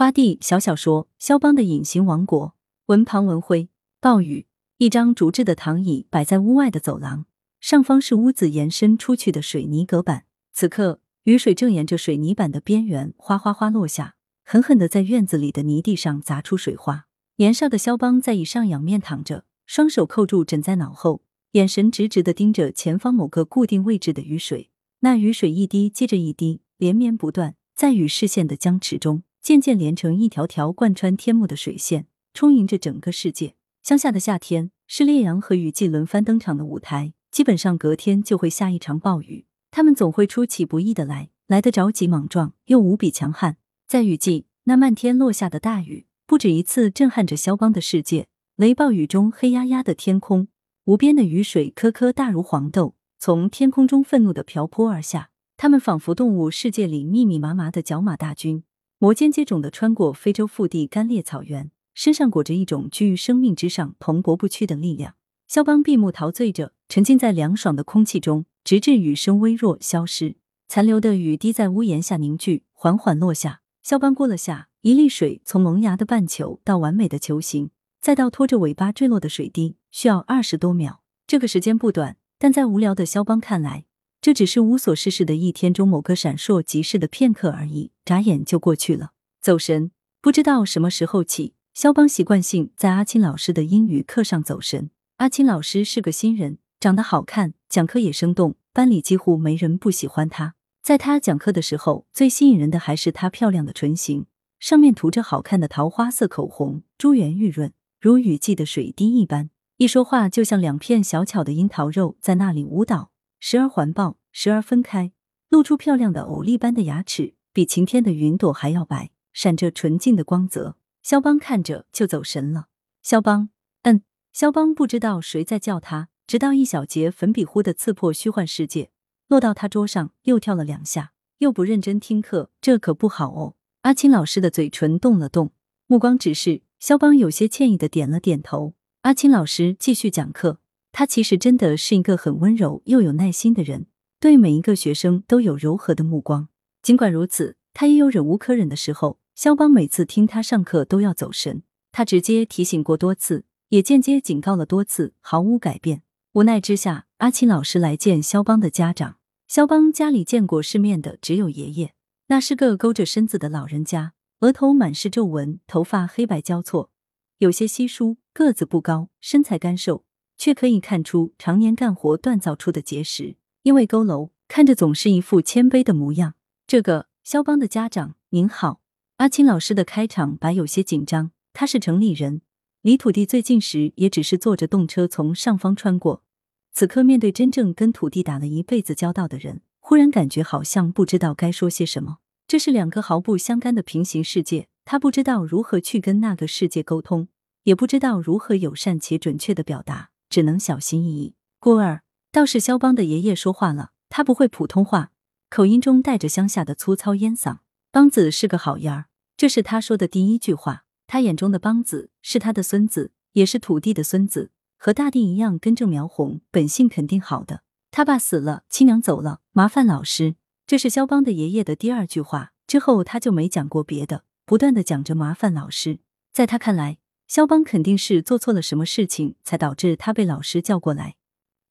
花地小小说，肖邦的隐形王国。文庞文辉。暴雨。一张竹制的躺椅摆在屋外的走廊，上方是屋子延伸出去的水泥隔板。此刻，雨水正沿着水泥板的边缘哗哗哗落下，狠狠的在院子里的泥地上砸出水花。年少的肖邦在椅上仰面躺着，双手扣住枕在脑后，眼神直直的盯着前方某个固定位置的雨水。那雨水一滴接着一滴，连绵不断，在与视线的僵持中，渐渐连成一条条贯穿天幕的水线，充盈着整个世界。乡下的夏天是烈阳和雨季轮番登场的舞台，基本上隔天就会下一场暴雨。他们总会出其不意的来，来得着急莽撞，又无比强悍。在雨季，那漫天落下的大雨，不止一次震撼着肖邦的世界。雷暴雨中，黑压压的天空，无边的雨水颗颗大如黄豆，从天空中愤怒的瓢泼而下。他们仿佛动物世界里密密麻麻的角马大军，摩肩接踵的穿过非洲腹地干裂草原。身上裹着一种居于生命之上、蓬勃不屈的力量。肖邦闭目陶醉着，沉浸在凉爽的空气中，直至雨声微弱消失，残留的雨滴在屋檐下凝聚，缓缓落下。肖邦过了下，一粒水从萌芽的半球到完美的球形，再到拖着尾巴坠落的水滴，需要二十多秒。这个时间不短，但在无聊的肖邦看来，这只是无所事事的一天中某个闪烁即逝的片刻而已，眨眼就过去了。走神，不知道什么时候起。肖邦习惯性在阿青老师的英语课上走神。阿青老师是个新人，长得好看，讲课也生动，班里几乎没人不喜欢他。在他讲课的时候，最吸引人的还是他漂亮的唇形，上面涂着好看的桃花色口红，珠圆玉润，如雨季的水滴一般。一说话，就像两片小巧的樱桃肉在那里舞蹈，时而环抱，时而分开，露出漂亮的藕粒般的牙齿，比晴天的云朵还要白，闪着纯净的光泽。肖邦看着就走神了。肖邦，嗯，肖邦不知道谁在叫他，直到一小节粉笔忽的刺破虚幻世界，落到他桌上，又跳了两下，又不认真听课，这可不好哦。阿青老师的嘴唇动了动，目光直视。肖邦有些歉意的点了点头。阿青老师继续讲课，他其实真的是一个很温柔又有耐心的人，对每一个学生都有柔和的目光。尽管如此，他也有忍无可忍的时候。肖邦每次听他上课都要走神，他直接提醒过多次，也间接警告了多次，毫无改变。无奈之下，阿奇老师来见肖邦的家长。肖邦家里见过世面的只有爷爷，那是个勾着身子的老人家，额头满是皱纹，头发黑白交错，有些稀疏，个子不高，身材干瘦，却可以看出常年干活锻造出的结实。因为佝偻，看着总是一副谦卑的模样。这个肖邦的家长您好。阿青老师的开场白有些紧张。他是城里人，离土地最近时也只是坐着动车从上方穿过。此刻面对真正跟土地打了一辈子交道的人，忽然感觉好像不知道该说些什么。这是两个毫不相干的平行世界，他不知道如何去跟那个世界沟通，也不知道如何友善且准确的表达，只能小心翼翼。孤儿倒是肖邦的爷爷说话了，他不会普通话，口音中带着乡下的粗糙烟嗓。邦子是个好样儿。这是他说的第一句话。他眼中的邦子是他的孙子，也是土地的孙子，和大地一样根正苗红，本性肯定好的。他爸死了，亲娘走了，麻烦老师。这是肖邦的爷爷的第二句话。之后他就没讲过别的，不断的讲着麻烦老师。在他看来，肖邦肯定是做错了什么事情，才导致他被老师叫过来。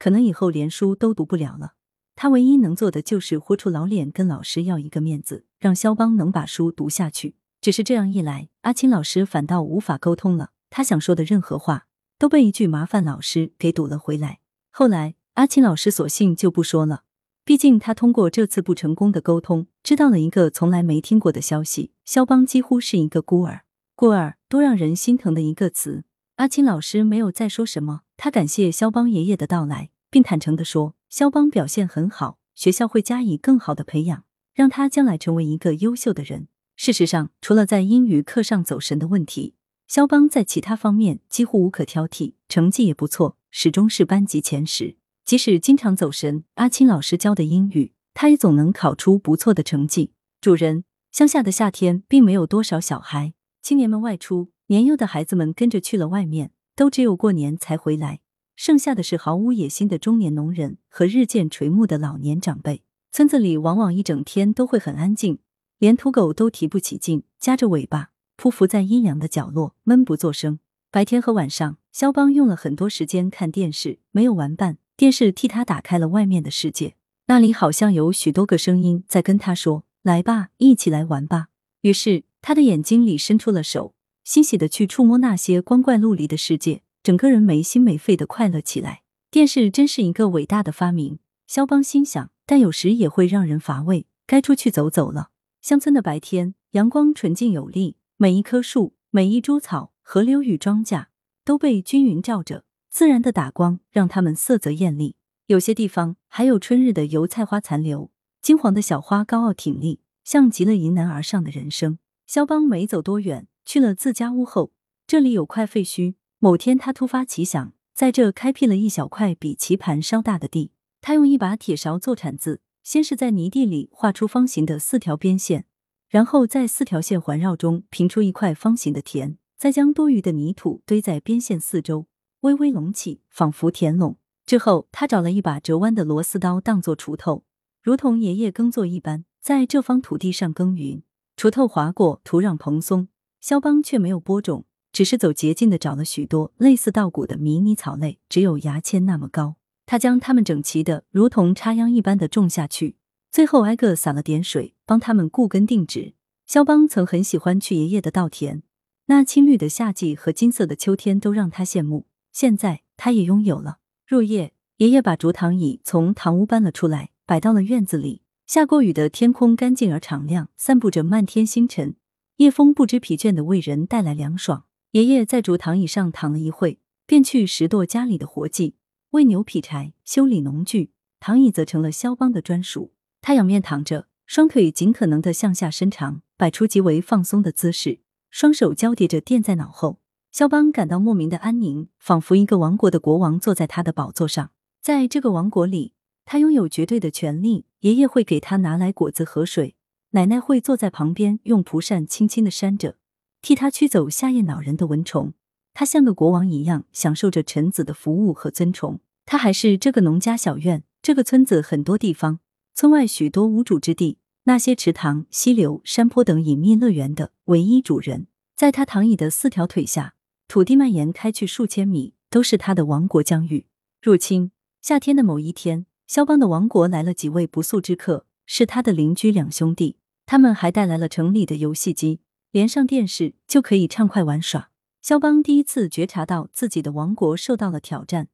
可能以后连书都读不了了。他唯一能做的就是豁出老脸跟老师要一个面子，让肖邦能把书读下去。只是这样一来，阿青老师反倒无法沟通了。他想说的任何话都被一句“麻烦老师”给堵了回来。后来，阿青老师索性就不说了。毕竟，他通过这次不成功的沟通，知道了一个从来没听过的消息：肖邦几乎是一个孤儿。故而，多让人心疼的一个词。阿青老师没有再说什么，他感谢肖邦爷爷的到来，并坦诚的说：“肖邦表现很好，学校会加以更好的培养，让他将来成为一个优秀的人。”事实上，除了在英语课上走神的问题，肖邦在其他方面几乎无可挑剔，成绩也不错，始终是班级前十。即使经常走神，阿青老师教的英语，他也总能考出不错的成绩。主人，乡下的夏天并没有多少小孩，青年们外出，年幼的孩子们跟着去了外面，都只有过年才回来，剩下的是毫无野心的中年农人和日渐垂暮的老年长辈。村子里往往一整天都会很安静。连土狗都提不起劲，夹着尾巴，匍匐在阴凉的角落，闷不作声。白天和晚上，肖邦用了很多时间看电视，没有玩伴，电视替他打开了外面的世界。那里好像有许多个声音在跟他说：“来吧，一起来玩吧。”于是他的眼睛里伸出了手，欣喜的去触摸那些光怪陆离的世界，整个人没心没肺的快乐起来。电视真是一个伟大的发明，肖邦心想，但有时也会让人乏味，该出去走走了。乡村的白天，阳光纯净有力，每一棵树，每一株草。河流与庄稼都被均匀照着，自然的打光让它们色泽艳丽。有些地方还有春日的油菜花残留，金黄的小花高傲挺立，像极了迎难而上的人生。肖邦没走多远，去了自家屋后，这里有块废墟。某天，他突发奇想，在这开辟了一小块比棋盘稍大的地。他用一把铁勺做铲子，先是在泥地里画出方形的四条边线，然后在四条线环绕中平出一块方形的田。再将多余的泥土堆在边线四周，微微隆起，仿佛田垄。之后，他找了一把折弯的螺丝刀当做锄头，如同爷爷耕作一般，在这方土地上耕耘。锄头划过，土壤蓬松，肖邦却没有播种，只是走捷径的找了许多类似稻谷的迷你草类，只有牙签那么高。他将它们整齐的如同插秧一般的种下去，最后挨个撒了点水，帮它们固根定植。肖邦曾很喜欢去爷爷的稻田。那青绿的夏季和金色的秋天都让他羡慕。现在他也拥有了。入夜，爷爷把竹躺椅从堂屋搬了出来，摆到了院子里。下过雨的天空干净而敞亮，散布着漫天星辰。夜风不知疲倦的为人带来凉爽。爷爷在竹躺椅上躺了一会，便去拾掇家里的活计，喂牛劈柴，修理农具。躺椅则成了肖邦的专属。他仰面躺着，双腿尽可能的向下伸长，摆出极为放松的姿势。双手交叠着垫在脑后，肖邦感到莫名的安宁，仿佛一个王国的国王坐在他的宝座上。在这个王国里，他拥有绝对的权利。爷爷会给他拿来果子和水，奶奶会坐在旁边用蒲扇轻轻的扇着，替他驱走夏夜恼人的蚊虫。他像个国王一样享受着臣子的服务和尊崇。他还是这个农家小院、这个村子很多地方、村外许多无主之地。那些池塘、溪流、山坡等隐秘乐园的唯一主人，在他躺椅的四条腿下，土地蔓延开去数千米，都是他的王国疆域。入侵夏天的某一天，肖邦的王国来了几位不速之客，是他的邻居两兄弟。他们还带来了城里的游戏机，连上电视就可以畅快玩耍。肖邦第一次觉察到自己的王国受到了挑战，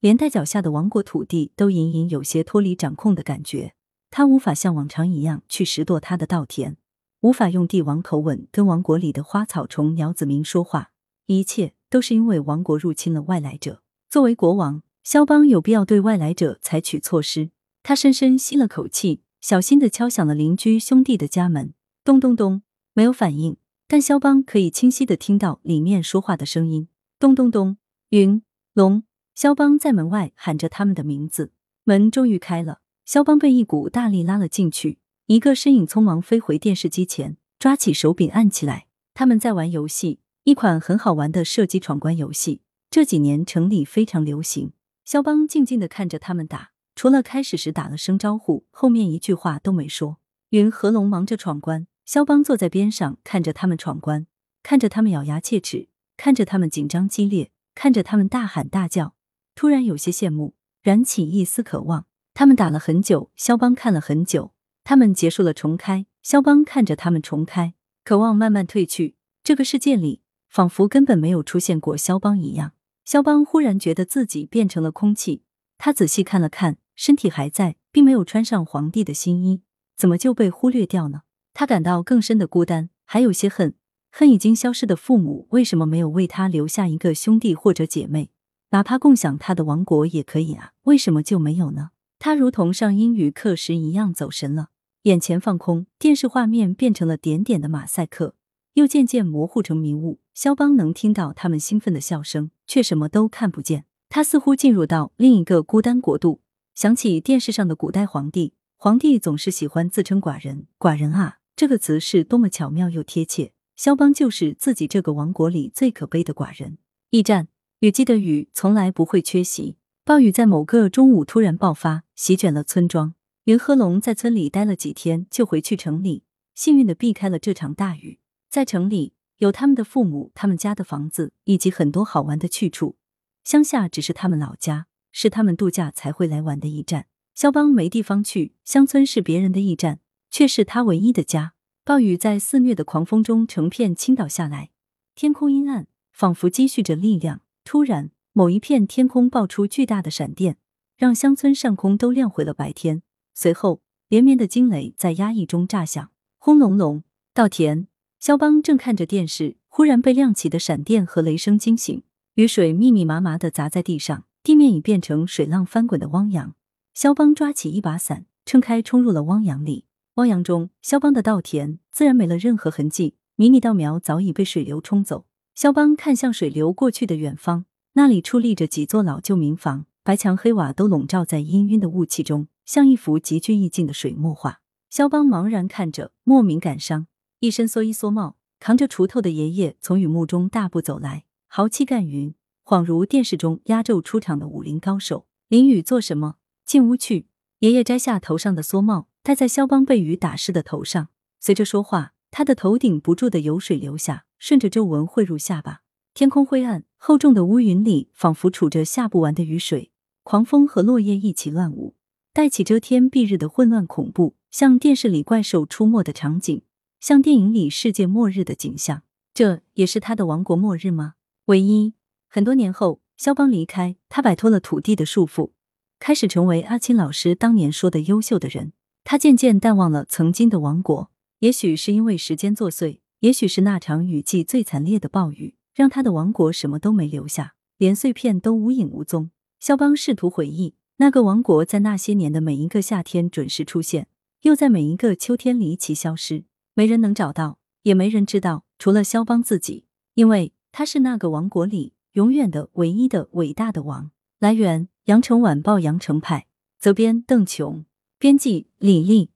连带脚下的王国土地都隐隐有些脱离掌控的感觉。他无法像往常一样去拾掇他的稻田，无法用帝王口吻跟王国里的花草虫鸟子民说话，一切都是因为王国入侵了外来者。作为国王，肖邦有必要对外来者采取措施。他深深吸了口气，小心的敲响了邻居兄弟的家门，咚咚咚，没有反应。但肖邦可以清晰的听到里面说话的声音，咚咚咚，云龙。肖邦在门外喊着他们的名字，门终于开了。肖邦被一股大力拉了进去，一个身影匆忙飞回电视机前，抓起手柄按起来。他们在玩游戏，一款很好玩的射击闯关游戏，这几年城里非常流行。肖邦静静的看着他们打，除了开始时打了声招呼，后面一句话都没说。云和龙忙着闯关，肖邦坐在边上看着他们闯关，看着他们咬牙切齿，看着他们紧张激烈，看着他们大喊大叫，突然有些羡慕，燃起一丝渴望。他们打了很久，肖邦看了很久。他们结束了重开，肖邦看着他们重开，渴望慢慢褪去。这个世界里，仿佛根本没有出现过肖邦一样。肖邦忽然觉得自己变成了空气。他仔细看了看，身体还在，并没有穿上皇帝的新衣，怎么就被忽略掉呢？他感到更深的孤单，还有些恨，恨已经消失的父母为什么没有为他留下一个兄弟或者姐妹，哪怕共享他的王国也可以啊？为什么就没有呢？他如同上英语课时一样走神了，眼前放空，电视画面变成了点点的马赛克，又渐渐模糊成迷雾。肖邦能听到他们兴奋的笑声，却什么都看不见。他似乎进入到另一个孤单国度，想起电视上的古代皇帝，皇帝总是喜欢自称寡人。寡人啊，这个词是多么巧妙又贴切。肖邦就是自己这个王国里最可悲的寡人。驿站，雨季的雨从来不会缺席。暴雨在某个中午突然爆发，席卷了村庄。云和龙在村里待了几天，就回去城里，幸运的避开了这场大雨。在城里，有他们的父母、他们家的房子，以及很多好玩的去处。乡下只是他们老家，是他们度假才会来玩的驿站。肖邦没地方去，乡村是别人的驿站，却是他唯一的家。暴雨在肆虐的狂风中成片倾倒下来，天空阴暗，仿佛积蓄着力量。突然，某一片天空爆出巨大的闪电，让乡村上空都亮回了白天。随后，连绵的惊雷在压抑中炸响，轰隆隆。稻田，肖邦正看着电视，忽然被亮起的闪电和雷声惊醒，雨水密密麻麻的砸在地上，地面已变成水浪翻滚的汪洋。肖邦抓起一把伞，撑开冲入了汪洋里。汪洋中，肖邦的稻田自然没了任何痕迹，迷你稻苗早已被水流冲走。肖邦看向水流过去的远方，那里矗立着几座老旧民房，白墙黑瓦都笼罩在氤氲的雾气中，像一幅极具意境的水墨画。肖邦茫然看着，莫名感伤。一身蓑衣蓑帽、扛着锄头的爷爷从雨幕中大步走来，豪气干云，恍如电视中压轴出场的武林高手。淋雨做什么？进屋去。爷爷摘下头上的蓑帽。戴在肖邦被雨打湿的头上，随着说话，他的头顶不住的有水流下，顺着皱纹汇入下巴。天空灰暗，厚重的乌云里仿佛储着下不完的雨水，狂风和落叶一起乱舞，带起遮天蔽日的混乱恐怖，像电视里怪兽出没的场景，像电影里世界末日的景象。这也是他的王国末日吗？唯一。很多年后，肖邦离开，他摆脱了土地的束缚，开始成为阿青老师当年说的优秀的人。他渐渐淡忘了曾经的王国，也许是因为时间作祟，也许是那场雨季最惨烈的暴雨，让他的王国什么都没留下，连碎片都无影无踪。肖邦试图回忆，那个王国在那些年的每一个夏天准时出现，又在每一个秋天离奇消失，没人能找到，也没人知道，除了肖邦自己，因为他是那个王国里永远的唯一的伟大的王。来源：羊城晚报羊城派，责编：邓琼。编辑李丽。